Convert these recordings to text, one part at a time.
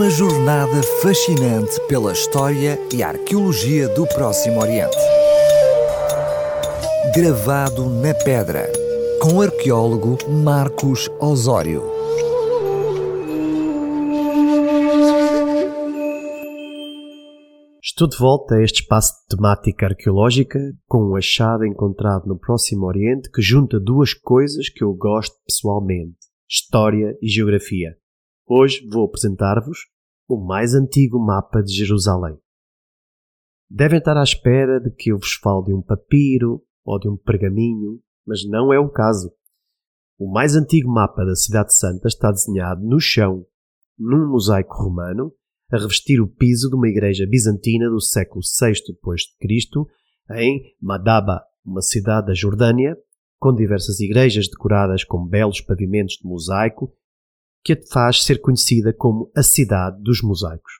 Uma jornada fascinante pela história e arqueologia do Próximo Oriente. Gravado na pedra, com o arqueólogo Marcos Osório. Estou de volta a este espaço de temática arqueológica com um achado encontrado no Próximo Oriente que junta duas coisas que eu gosto pessoalmente: história e geografia. Hoje vou apresentar-vos o mais antigo mapa de Jerusalém. Devem estar à espera de que eu vos fale de um papiro ou de um pergaminho, mas não é o caso. O mais antigo mapa da Cidade Santa está desenhado no chão, num mosaico romano, a revestir o piso de uma igreja bizantina do século VI d.C., em Madaba, uma cidade da Jordânia, com diversas igrejas decoradas com belos pavimentos de mosaico que a faz ser conhecida como a Cidade dos Mosaicos.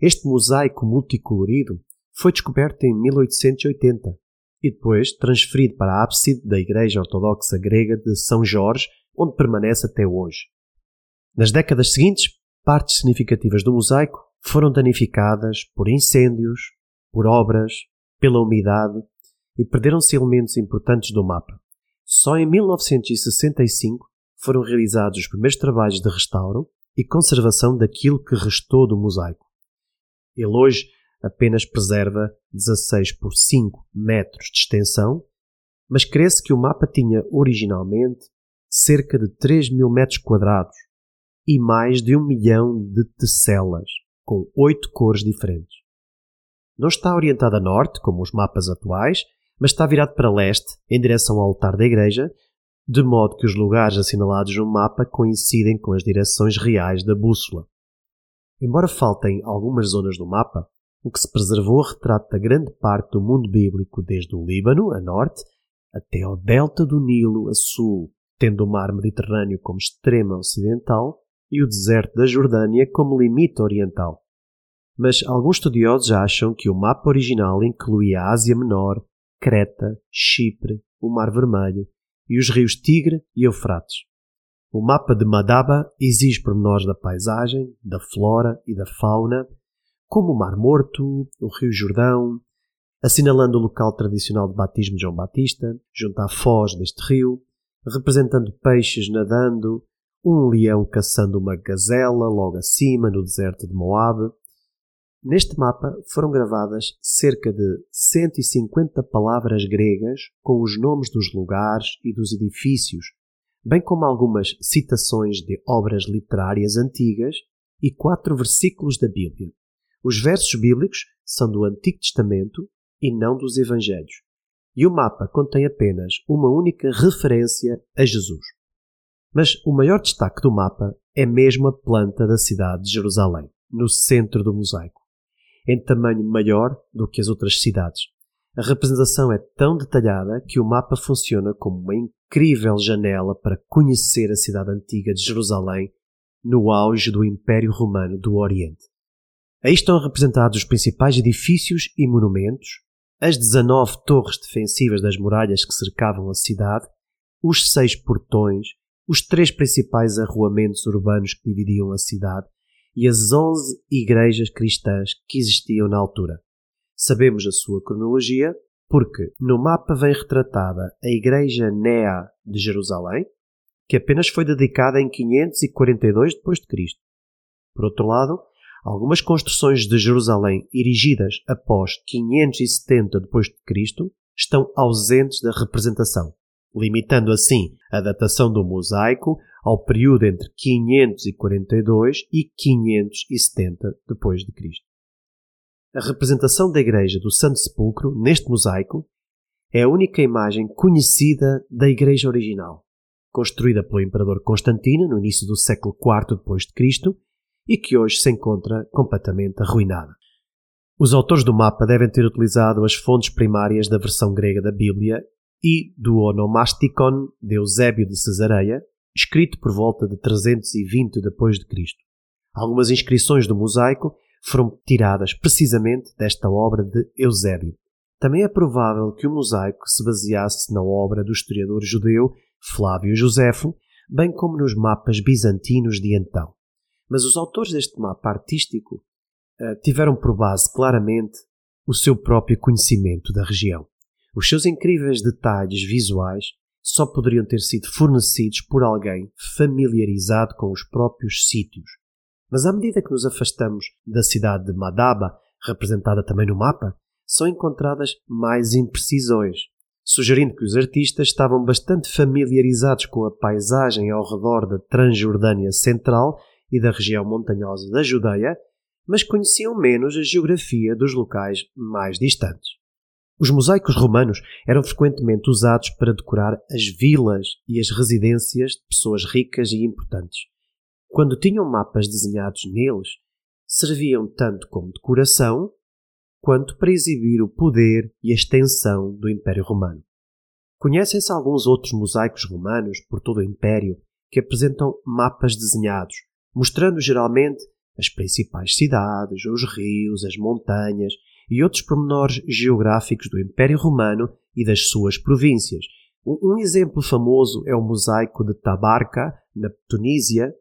Este mosaico multicolorido foi descoberto em 1880 e depois transferido para a ábside da Igreja Ortodoxa Grega de São Jorge, onde permanece até hoje. Nas décadas seguintes, partes significativas do mosaico foram danificadas por incêndios, por obras, pela umidade e perderam-se elementos importantes do mapa. Só em 1965 foram realizados os primeiros trabalhos de restauro e conservação daquilo que restou do mosaico. Ele hoje apenas preserva 16 por 5 metros de extensão, mas crê-se que o mapa tinha originalmente cerca de 3 mil metros quadrados e mais de um milhão de tecelas, com oito cores diferentes. Não está orientado a norte, como os mapas atuais, mas está virado para leste, em direção ao altar da igreja, de modo que os lugares assinalados no mapa coincidem com as direções reais da bússola. Embora faltem algumas zonas do mapa, o que se preservou retrata grande parte do mundo bíblico desde o Líbano, a norte, até ao delta do Nilo, a sul, tendo o mar Mediterrâneo como extrema ocidental e o deserto da Jordânia como limite oriental. Mas alguns estudiosos acham que o mapa original incluía a Ásia Menor, Creta, Chipre, o Mar Vermelho e os rios Tigre e Eufrates. O mapa de Madaba exige pormenores da paisagem, da flora e da fauna, como o Mar Morto, o Rio Jordão, assinalando o local tradicional de batismo de João Batista, junto à foz deste rio, representando peixes nadando, um leão caçando uma gazela logo acima no deserto de Moab, Neste mapa foram gravadas cerca de 150 palavras gregas com os nomes dos lugares e dos edifícios, bem como algumas citações de obras literárias antigas e quatro versículos da Bíblia. Os versos bíblicos são do Antigo Testamento e não dos Evangelhos, e o mapa contém apenas uma única referência a Jesus. Mas o maior destaque do mapa é mesmo a planta da cidade de Jerusalém, no centro do mosaico em tamanho maior do que as outras cidades. A representação é tão detalhada que o mapa funciona como uma incrível janela para conhecer a cidade antiga de Jerusalém no auge do Império Romano do Oriente. Aí estão representados os principais edifícios e monumentos, as 19 torres defensivas das muralhas que cercavam a cidade, os seis portões, os três principais arruamentos urbanos que dividiam a cidade e as onze igrejas cristãs que existiam na altura. Sabemos a sua cronologia porque no mapa vem retratada a Igreja Nea de Jerusalém, que apenas foi dedicada em 542 d.C. Por outro lado, algumas construções de Jerusalém erigidas após 570 d.C. estão ausentes da representação, limitando assim a datação do mosaico ao período entre 542 e 570 depois de Cristo. A representação da igreja do Santo Sepulcro neste mosaico é a única imagem conhecida da igreja original, construída pelo imperador Constantino no início do século IV depois de Cristo e que hoje se encontra completamente arruinada. Os autores do mapa devem ter utilizado as fontes primárias da versão grega da Bíblia e do Onomasticon de Eusébio de Cesareia, escrito por volta de 320 depois de Cristo. Algumas inscrições do mosaico foram tiradas precisamente desta obra de Eusébio. Também é provável que o mosaico se baseasse na obra do historiador judeu Flávio Josefo, bem como nos mapas bizantinos de então. Mas os autores deste mapa artístico uh, tiveram por base claramente o seu próprio conhecimento da região. Os seus incríveis detalhes visuais só poderiam ter sido fornecidos por alguém familiarizado com os próprios sítios. Mas à medida que nos afastamos da cidade de Madaba, representada também no mapa, são encontradas mais imprecisões, sugerindo que os artistas estavam bastante familiarizados com a paisagem ao redor da Transjordânia Central e da região montanhosa da Judeia, mas conheciam menos a geografia dos locais mais distantes. Os mosaicos romanos eram frequentemente usados para decorar as vilas e as residências de pessoas ricas e importantes. Quando tinham mapas desenhados neles, serviam tanto como decoração quanto para exibir o poder e a extensão do Império Romano. Conhecem-se alguns outros mosaicos romanos por todo o Império que apresentam mapas desenhados, mostrando geralmente as principais cidades, os rios, as montanhas e outros pormenores geográficos do Império Romano e das suas províncias. Um exemplo famoso é o mosaico de Tabarca, na Tunísia,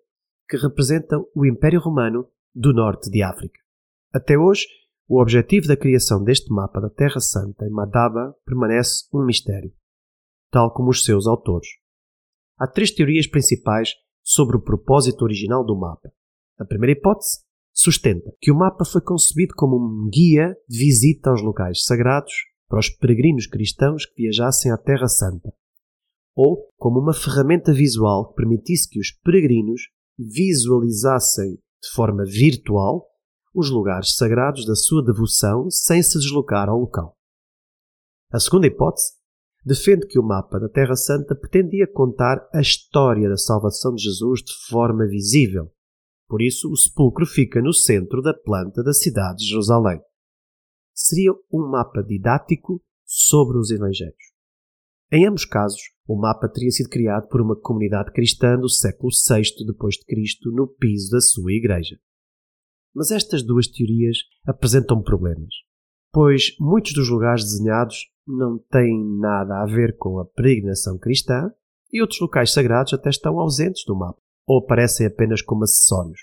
que representa o Império Romano do norte de África. Até hoje, o objetivo da criação deste mapa da Terra Santa em Madaba permanece um mistério, tal como os seus autores. Há três teorias principais sobre o propósito original do mapa. A primeira hipótese sustenta que o mapa foi concebido como um guia de visita aos locais sagrados para os peregrinos cristãos que viajassem à Terra Santa, ou como uma ferramenta visual que permitisse que os peregrinos visualizassem de forma virtual os lugares sagrados da sua devoção sem se deslocar ao local. A segunda hipótese defende que o mapa da Terra Santa pretendia contar a história da salvação de Jesus de forma visível, por isso, o sepulcro fica no centro da planta da cidade de Jerusalém. Seria um mapa didático sobre os Evangelhos. Em ambos casos, o mapa teria sido criado por uma comunidade cristã do século VI Cristo no piso da sua igreja. Mas estas duas teorias apresentam problemas, pois muitos dos lugares desenhados não têm nada a ver com a peregrinação cristã e outros locais sagrados até estão ausentes do mapa ou aparecem apenas como acessórios.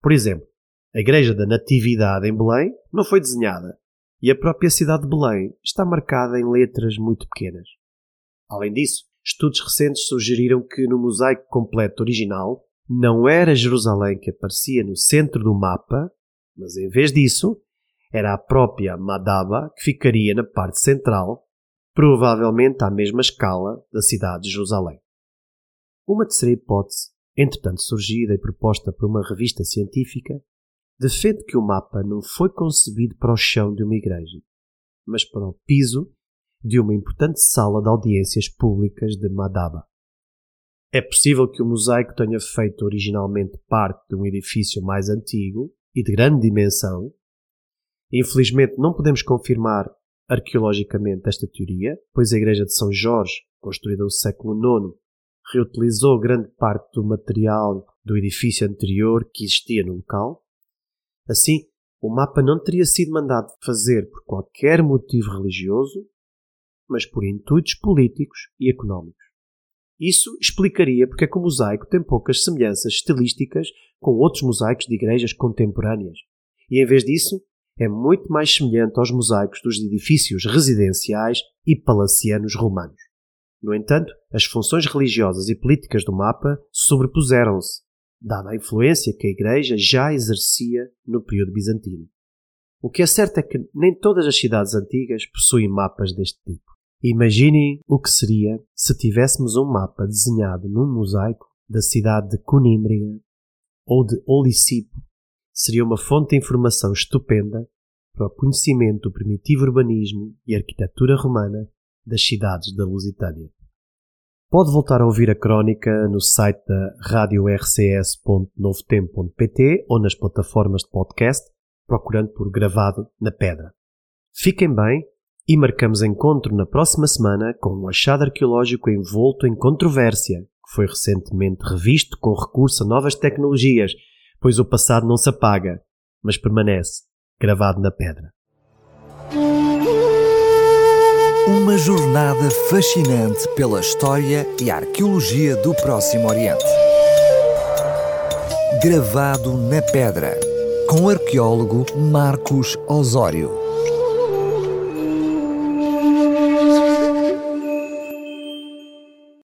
Por exemplo, a Igreja da Natividade em Belém não foi desenhada e a própria cidade de Belém está marcada em letras muito pequenas. Além disso, estudos recentes sugeriram que no mosaico completo original não era Jerusalém que aparecia no centro do mapa, mas em vez disso, era a própria Madaba que ficaria na parte central, provavelmente à mesma escala da cidade de Jerusalém. Uma terceira hipótese entretanto surgida e proposta por uma revista científica, defende que o mapa não foi concebido para o chão de uma igreja, mas para o piso de uma importante sala de audiências públicas de Madaba. É possível que o mosaico tenha feito originalmente parte de um edifício mais antigo e de grande dimensão. Infelizmente, não podemos confirmar arqueologicamente esta teoria, pois a igreja de São Jorge, construída no século IX, reutilizou grande parte do material do edifício anterior que existia no local. Assim, o mapa não teria sido mandado fazer por qualquer motivo religioso, mas por intuitos políticos e económicos. Isso explicaria porque é que o mosaico tem poucas semelhanças estilísticas com outros mosaicos de igrejas contemporâneas. E em vez disso, é muito mais semelhante aos mosaicos dos edifícios residenciais e palacianos romanos. No entanto, as funções religiosas e políticas do mapa sobrepuseram-se, dada a influência que a Igreja já exercia no período bizantino. O que é certo é que nem todas as cidades antigas possuem mapas deste tipo. Imaginem o que seria se tivéssemos um mapa desenhado num mosaico da cidade de Conímbria ou de Olicipo. Seria uma fonte de informação estupenda para o conhecimento do primitivo urbanismo e arquitetura romana das cidades da Lusitânia. Pode voltar a ouvir a crónica no site da radiorcs.novotempo.pt ou nas plataformas de podcast, procurando por Gravado na Pedra. Fiquem bem e marcamos encontro na próxima semana com um achado arqueológico envolto em controvérsia, que foi recentemente revisto com recurso a novas tecnologias, pois o passado não se apaga, mas permanece gravado na pedra. Jornada fascinante pela história e arqueologia do Próximo Oriente. Gravado na Pedra, com o arqueólogo Marcos Osório.